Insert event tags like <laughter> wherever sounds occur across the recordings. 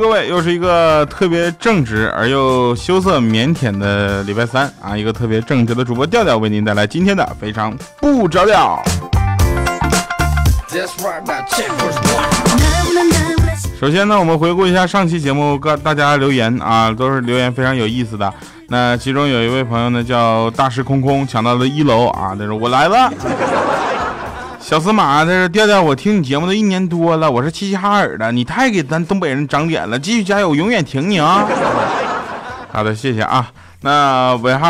各位，又是一个特别正直而又羞涩腼腆的礼拜三啊！一个特别正直的主播调调为您带来今天的非常不着调。首先呢，我们回顾一下上期节目各大家留言啊，都是留言非常有意思的。那其中有一位朋友呢，叫大师空空，抢到了一楼啊，他说我来了。小司马，他说调调，我听你节目都一年多了，我是齐齐哈尔的，你太给咱东北人长脸了，继续加油，永远挺你啊！好的，谢谢啊。那尾号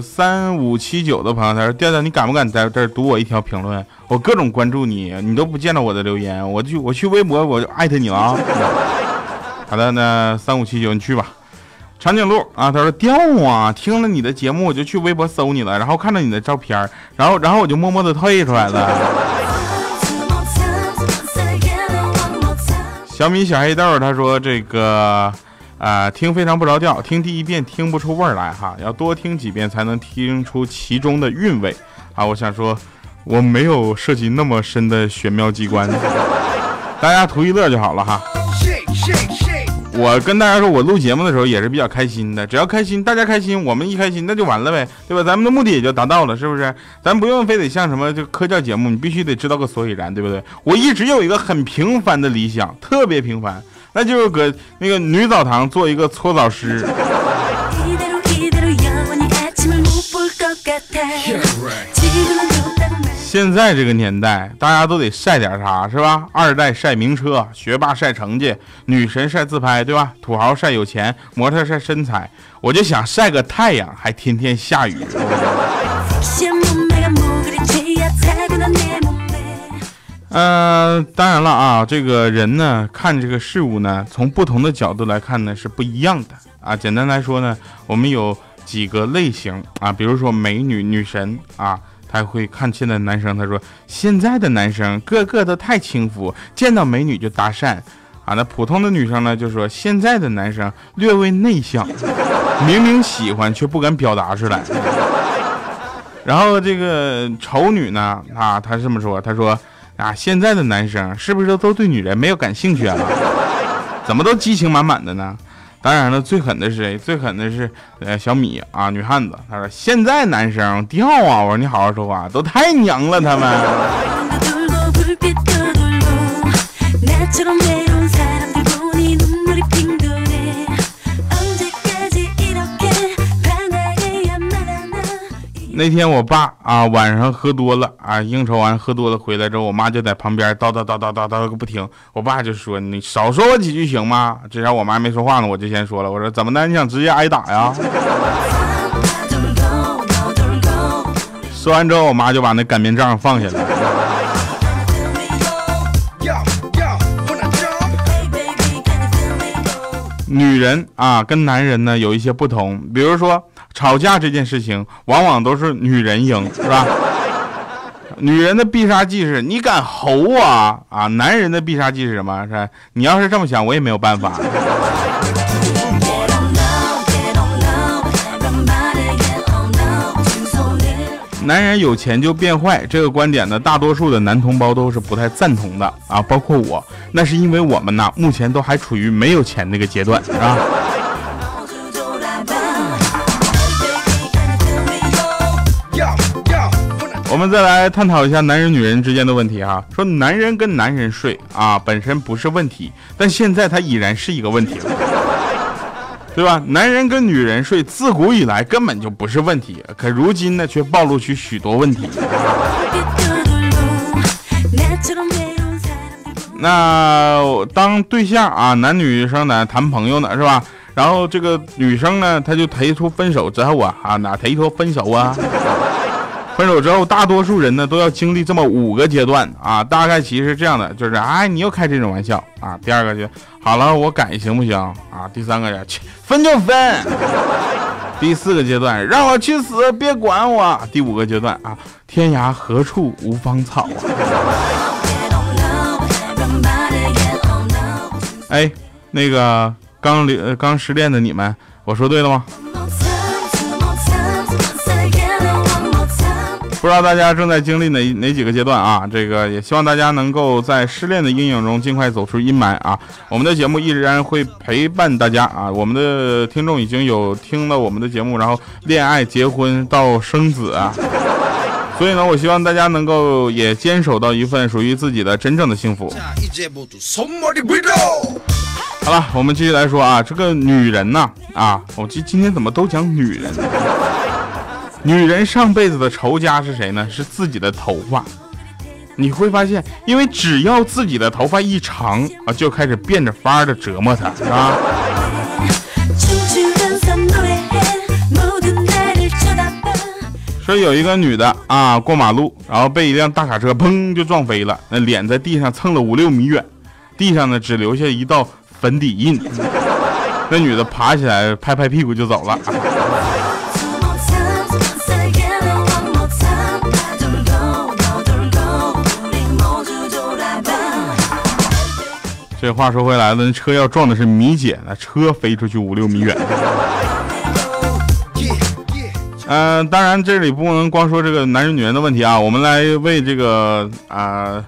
三五七九的朋友，他说调调，你敢不敢在这读我一条评论？我各种关注你，你都不见到我的留言，我去我去微博我就艾特你了啊。<laughs> 好的，那三五七九你去吧。长颈鹿啊，他说掉啊，听了你的节目我就去微博搜你了，然后看到你的照片，然后然后我就默默的退出来了。小米小黑豆他说这个啊听非常不着调，听第一遍听不出味儿来哈，要多听几遍才能听出其中的韵味啊。我想说我没有涉及那么深的玄妙机关，大家图一乐就好了哈。我跟大家说，我录节目的时候也是比较开心的，只要开心，大家开心，我们一开心，那就完了呗，对吧？咱们的目的也就达到了，是不是？咱不用非得像什么就科教节目，你必须得知道个所以然，对不对？我一直有一个很平凡的理想，特别平凡，那就是搁那个女澡堂做一个搓澡师。现在这个年代，大家都得晒点啥，是吧？二代晒名车，学霸晒成绩，女神晒自拍，对吧？土豪晒有钱，模特晒身材。我就想晒个太阳，还天天下雨。嗯，当然了啊，这个人呢，看这个事物呢，从不同的角度来看呢，是不一样的啊。简单来说呢，我们有几个类型啊，比如说美女、女神啊。还会看现在男生，他说现在的男生个个都太轻浮，见到美女就搭讪啊。那普通的女生呢，就说现在的男生略微内向，<laughs> 明明喜欢却不敢表达出来。<laughs> 然后这个丑女呢，啊，她这么说，她说啊，现在的男生是不是都对女人没有感兴趣啊？怎么都激情满满的呢？当然了，最狠的是谁？最狠的是呃小米啊，女汉子。她说现在男生掉啊！我说你好好说话，都太娘了他们。<laughs> 那天我爸啊晚上喝多了啊应酬完喝多了回来之后，我妈就在旁边叨叨叨叨叨叨个不停。我爸就说：“你少说我几句行吗？”这下我妈没说话呢，我就先说了：“我说怎么的？你想直接挨打呀？” <laughs> 说完之后，我妈就把那擀面杖放下了。女人啊跟男人呢有一些不同，比如说。吵架这件事情，往往都是女人赢，<laughs> 是吧？女人的必杀技是你敢吼我啊！男人的必杀技是什么？是你要是这么想，我也没有办法。男人有钱就变坏，这个观点呢，大多数的男同胞都是不太赞同的啊，包括我。那是因为我们呢，目前都还处于没有钱那个阶段，是我们再来探讨一下男人女人之间的问题哈。说男人跟男人睡啊，本身不是问题，但现在它已然是一个问题了，对吧？男人跟女人睡，自古以来根本就不是问题，可如今呢，却暴露出许多问题。那当对象啊，男女生呢谈朋友呢，是吧？然后这个女生呢，她就提出分手之后啊，啊哪提出分手啊？分手之后，大多数人呢都要经历这么五个阶段啊，大概其实是这样的，就是哎，你又开这种玩笑啊。第二个就好了，我改行不行啊？第三个呀，去分就分。第四个阶段，让我去死，别管我。第五个阶段啊，天涯何处无芳草啊。哎，那个刚离刚失恋的你们，我说对了吗？不知道大家正在经历哪哪几个阶段啊？这个也希望大家能够在失恋的阴影中尽快走出阴霾啊！我们的节目依然会陪伴大家啊！我们的听众已经有听了我们的节目，然后恋爱、结婚到生子啊！所以呢，我希望大家能够也坚守到一份属于自己的真正的幸福。好了，我们继续来说啊，这个女人呢啊，我今今天怎么都讲女人？女人上辈子的仇家是谁呢？是自己的头发。你会发现，因为只要自己的头发一长啊，就开始变着法儿的折磨她啊。说有一个女的啊，过马路，然后被一辆大卡车砰就撞飞了，那脸在地上蹭了五六米远，地上呢只留下一道粉底印。那女的爬起来拍拍屁股就走了。这话说回来了，那车要撞的是米姐，那车飞出去五六米远。嗯，当然这里不能光说这个男人女人的问题啊，我们来为这个啊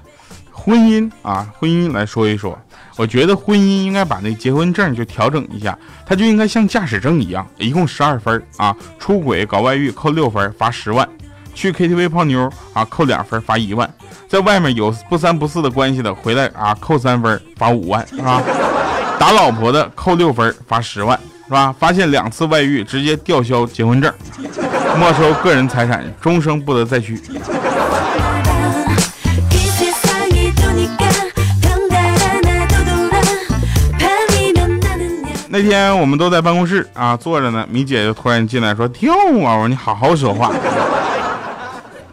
婚姻啊婚姻来说一说。我觉得婚姻应该把那结婚证就调整一下，它就应该像驾驶证一样，一共十二分啊，出轨搞外遇扣六分，罚十万。去 KTV 泡妞啊，扣两分罚一万；在外面有不三不四的关系的，回来啊扣三分罚五万，是吧？打老婆的扣六分罚十万，是吧？发现两次外遇，直接吊销结婚证，没收个人财产，终生不得再娶。那天我们都在办公室啊坐着呢，米姐就突然进来说：“听我，我说你好好说话。”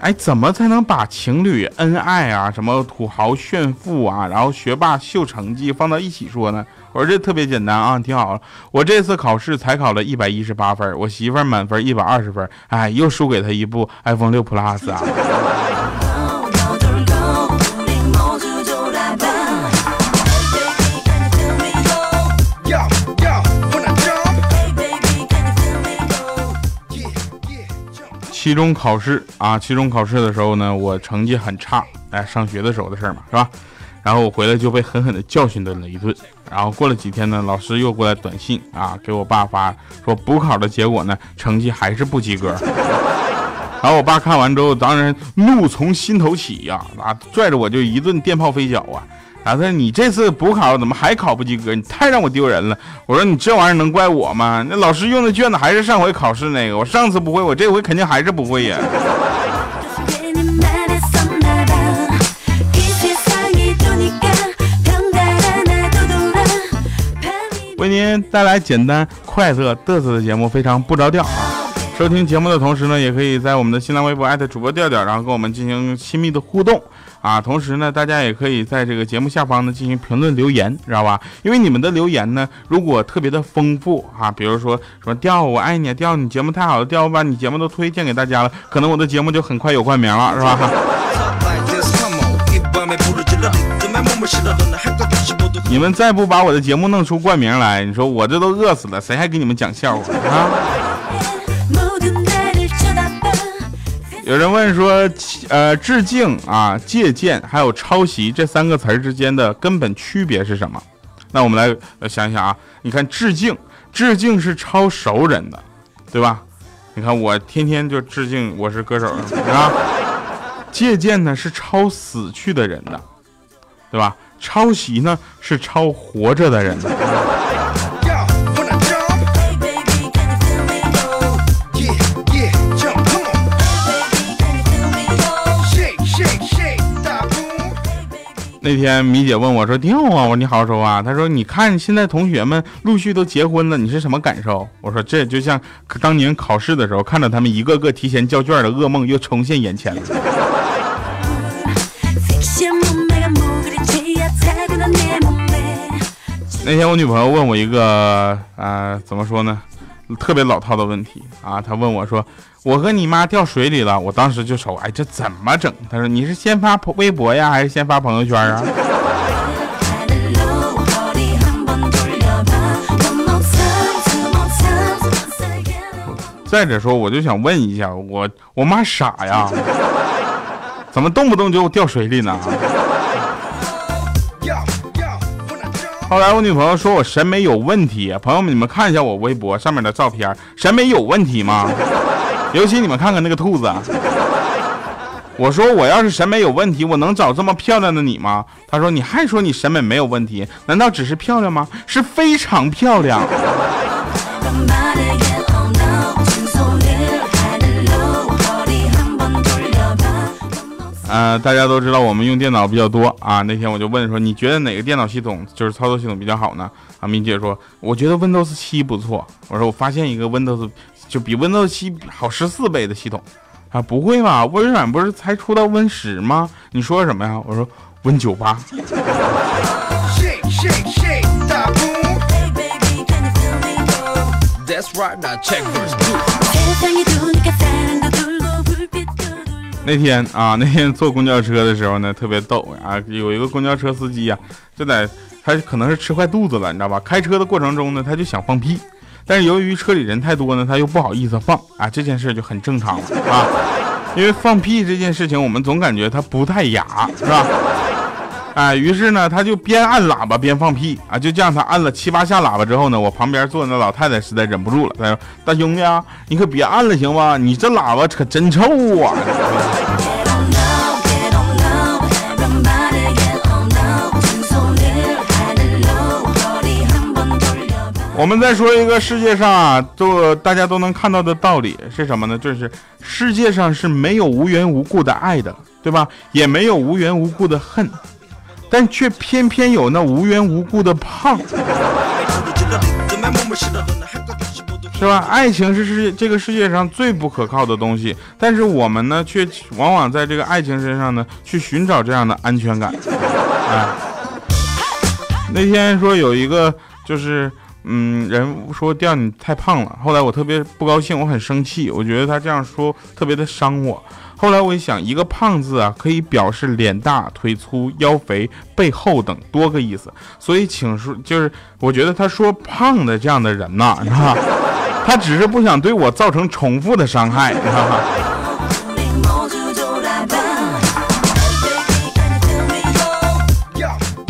哎，怎么才能把情侣恩爱啊，什么土豪炫富啊，然后学霸秀成绩放到一起说呢？我说这特别简单啊，听好了，我这次考试才考了一百一十八分，我媳妇满分一百二十分，哎，又输给她一部 iPhone 六 Plus 啊。期中考试啊，期中考试的时候呢，我成绩很差，哎，上学的时候的事嘛，是吧？然后我回来就被狠狠的教训了一顿。然后过了几天呢，老师又过来短信啊，给我爸发说补考的结果呢，成绩还是不及格。<laughs> 然后我爸看完之后，当然怒从心头起呀，啊，拽着我就一顿电炮飞脚啊。他说：“你这次补考怎么还考不及格？你太让我丢人了。”我说：“你这玩意儿能怪我吗？那老师用的卷子还是上回考试那个。我上次不会，我这回肯定还是不会呀。”为您带来简单、快乐、嘚瑟的节目，非常不着调啊！收听节目的同时呢，也可以在我们的新浪微博艾特主播调调，然后跟我们进行亲密的互动。啊，同时呢，大家也可以在这个节目下方呢进行评论留言，知道吧？因为你们的留言呢，如果特别的丰富啊，比如说什么调我爱你，调你节目太好了，调我把你节目都推荐给大家了，可能我的节目就很快有冠名了，是吧？你们再不把我的节目弄出冠名来，你说我这都饿死了，谁还给你们讲笑话啊？有人问说，呃，致敬啊，借鉴还有抄袭这三个词儿之间的根本区别是什么？那我们来想一想啊，你看致敬，致敬是抄熟人的，对吧？你看我天天就致敬我是歌手啊。借鉴呢是抄死去的人的，对吧？抄袭呢是抄活着的人的。那天米姐问我说：“掉啊！”我说：“你好好说话。”她说：“你看现在同学们陆续都结婚了，你是什么感受？”我说：“这就像当年考试的时候，看到他们一个个提前交卷的噩梦又重现眼前了。”那天我女朋友问我一个啊，怎么说呢，特别老套的问题啊，她问我说。我和你妈掉水里了，我当时就愁，哎，这怎么整？他说你是先发微博呀，还是先发朋友圈啊？<laughs> 再者说，我就想问一下，我我妈傻呀，怎么动不动就掉水里呢？后来我女朋友说我审美有问题，朋友们你们看一下我微博上面的照片，审美有问题吗？<laughs> 尤其你们看看那个兔子，我说我要是审美有问题，我能找这么漂亮的你吗？他说你还说你审美没有问题，难道只是漂亮吗？是非常漂亮。呃，大家都知道我们用电脑比较多啊。那天我就问说，你觉得哪个电脑系统就是操作系统比较好呢？啊，明姐说，我觉得 Windows 七不错。我说我发现一个 Windows。就比 Windows 七好十四倍的系统啊！不会吧？微软不是才出到 Win 十吗？你说什么呀？我说 Win 九八。那天啊，那天坐公交车的时候呢，特别逗啊！<laughs> 有一个公交车司机呀，就在他可能是吃坏肚子了，你知道吧？开车的过程中呢，他就想放屁。但是由于车里人太多呢，他又不好意思放啊，这件事就很正常了啊。因为放屁这件事情，我们总感觉它不太雅，是吧？哎，于是呢，他就边按喇叭边放屁啊，就这样，他按了七八下喇叭之后呢，我旁边坐那老太太实在忍不住了，她说：“大兄弟啊，你可别按了行吗？你这喇叭可真臭啊！” <laughs> 我们再说一个世界上啊，都大家都能看到的道理是什么呢？就是世界上是没有无缘无故的爱的，对吧？也没有无缘无故的恨，但却偏偏有那无缘无故的胖，是吧？爱情是世这个世界上最不可靠的东西，但是我们呢，却往往在这个爱情身上呢，去寻找这样的安全感。哎，那天说有一个就是。嗯，人说调你太胖了，后来我特别不高兴，我很生气，我觉得他这样说特别的伤我。后来我一想，一个胖字啊，可以表示脸大、腿粗、腰肥、背厚等多个意思，所以请说，就是我觉得他说胖的这样的人呐，<laughs> 他只是不想对我造成重复的伤害，你知道吗？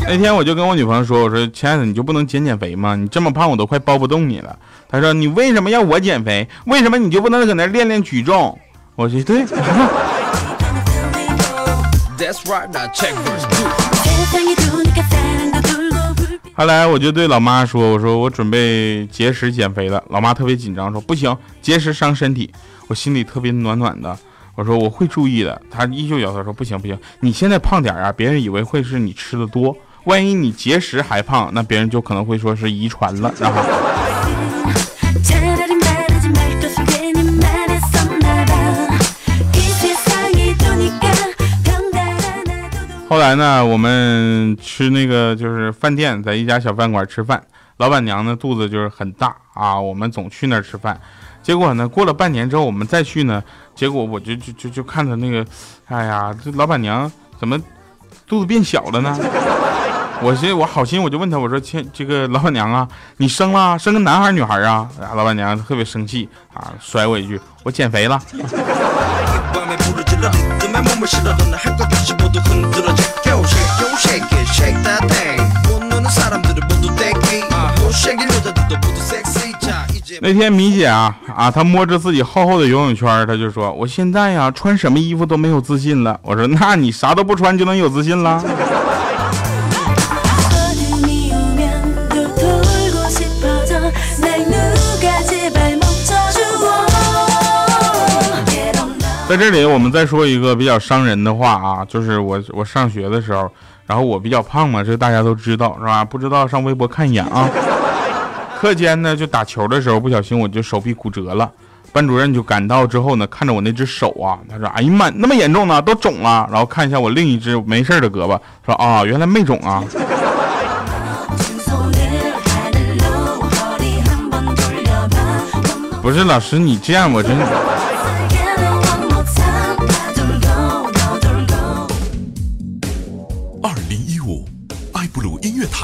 那天我就跟我女朋友说：“我说亲爱的，你就不能减减肥吗？你这么胖，我都快抱不动你了。”她说：“你为什么要我减肥？为什么你就不能搁那练练举重？”我说：“对。”后来我就对老妈说：“我说我准备节食减肥了。”老妈特别紧张，说：“不行，节食伤身体。”我心里特别暖暖的，我说：“我会注意的。”她依旧摇头说：“不行不行，你现在胖点啊，别人以为会是你吃的多。”万一你节食还胖，那别人就可能会说是遗传了，是吧？后来呢，我们吃那个就是饭店，在一家小饭馆吃饭，老板娘呢肚子就是很大啊，我们总去那儿吃饭。结果呢，过了半年之后，我们再去呢，结果我就就就就看他那个，哎呀，这老板娘怎么肚子变小了呢？我心我好心，我就问他，我说：“亲，这个老板娘啊，你生了，生个男孩女孩啊？”老板娘特别生气啊，甩我一句：“我减肥了。”那天米姐啊啊，她摸着自己厚厚的游泳圈，她就说：“我现在呀，穿什么衣服都没有自信了。”我说：“那你啥都不穿就能有自信了？”在这里，我们再说一个比较伤人的话啊，就是我我上学的时候，然后我比较胖嘛，这大家都知道是吧？不知道上微博看一眼啊。课间呢，就打球的时候不小心我就手臂骨折了，班主任就赶到之后呢，看着我那只手啊，他说：“哎呀妈，那么严重呢，都肿了。”然后看一下我另一只没事的胳膊，说：“啊，原来没肿啊。”不是老师，你这样我真。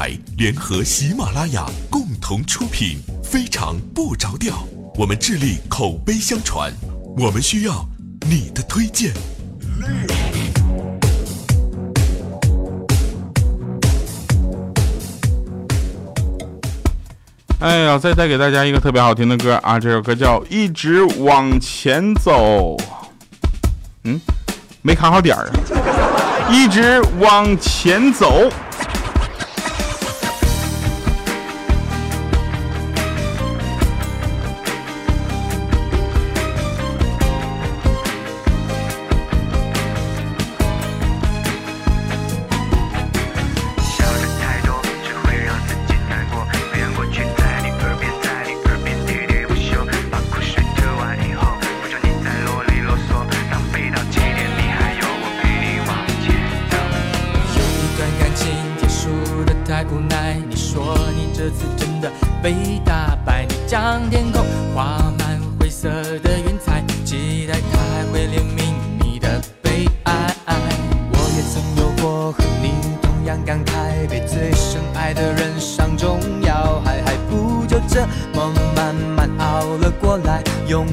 台联合喜马拉雅共同出品，非常不着调。我们致力口碑相传，我们需要你的推荐。哎呀，再带给大家一个特别好听的歌啊！这首歌叫《一直往前走》。嗯，没卡好点儿啊！一直往前走。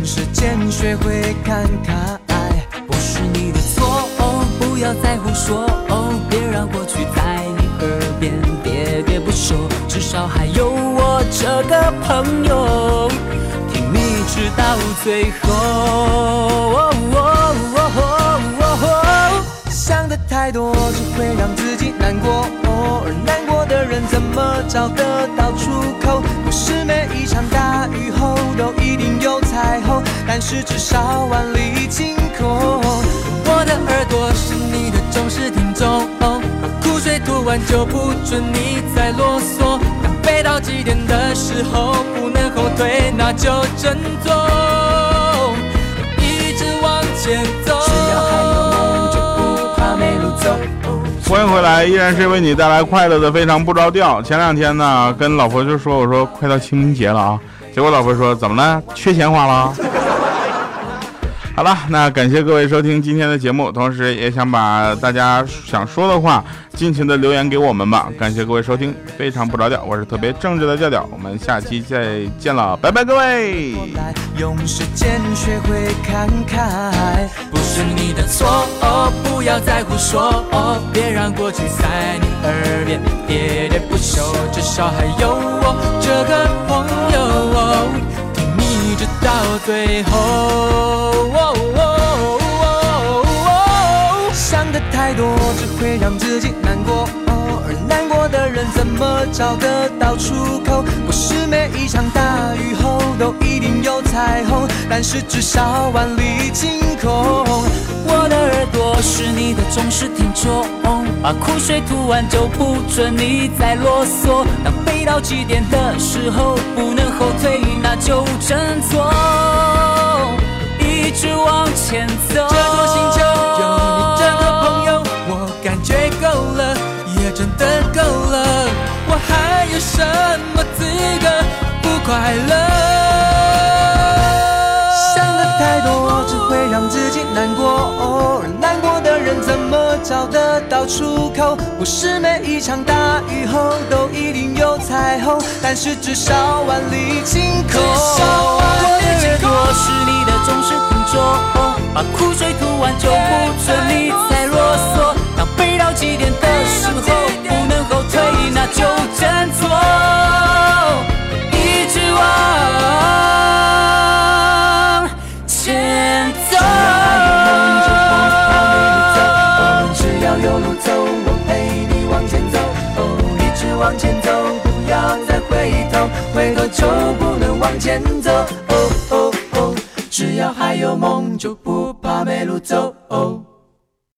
时间学会看开，不是你的错，哦，不要再胡说，哦，别让过去在你耳边喋喋不休，至少还有我这个朋友，听你直到最后。哦哦哦哦哦、想的太多只会让自己难过，哦、而难过的人怎么找得到出口？不是每一场大雨后都一定有彩虹，但是至少万里晴空。我的耳朵是你的忠实听众，把苦水吐完就不准你再啰嗦。当飞到极点的时候不能后退，那就振作，一直往前走。只要还有梦，就不怕没路走。欢迎回来，依然是为你带来快乐的非常不着调。前两天呢，跟老婆就说，我说快到清明节了啊，结果老婆说怎么了？缺钱花了？好了，那感谢各位收听今天的节目，同时也想把大家想说的话尽情的留言给我们吧。感谢各位收听，非常不着调，我是特别正直的调调，我们下期再见了，拜拜各位。用时间学会看开，不是你的错，哦不要再胡说，哦别让过去在你耳边喋喋不休，至少还有我这个朋友哦挺你。直到最后，想的太多只会让自己难过，难过的人怎么找得到出口？不是每一场大雨后都一定有彩虹，但是至少万里晴空。我的耳朵是你的忠实听众，把苦水吐完就不准你再啰嗦。当飞到极点的时候不能后退，那就振作，一直往前走。什么资格不快乐？太多只会让自己难过，而难过的人怎么找得到出口？不是每一场大雨后都一定有彩虹，但是至少万里晴空。我的耳朵是你的忠实听众，把苦水吐完就不准你再啰嗦。当飞到极点的时候不能后退，那就振作，不能往前走。只要还有梦，就不怕没路走。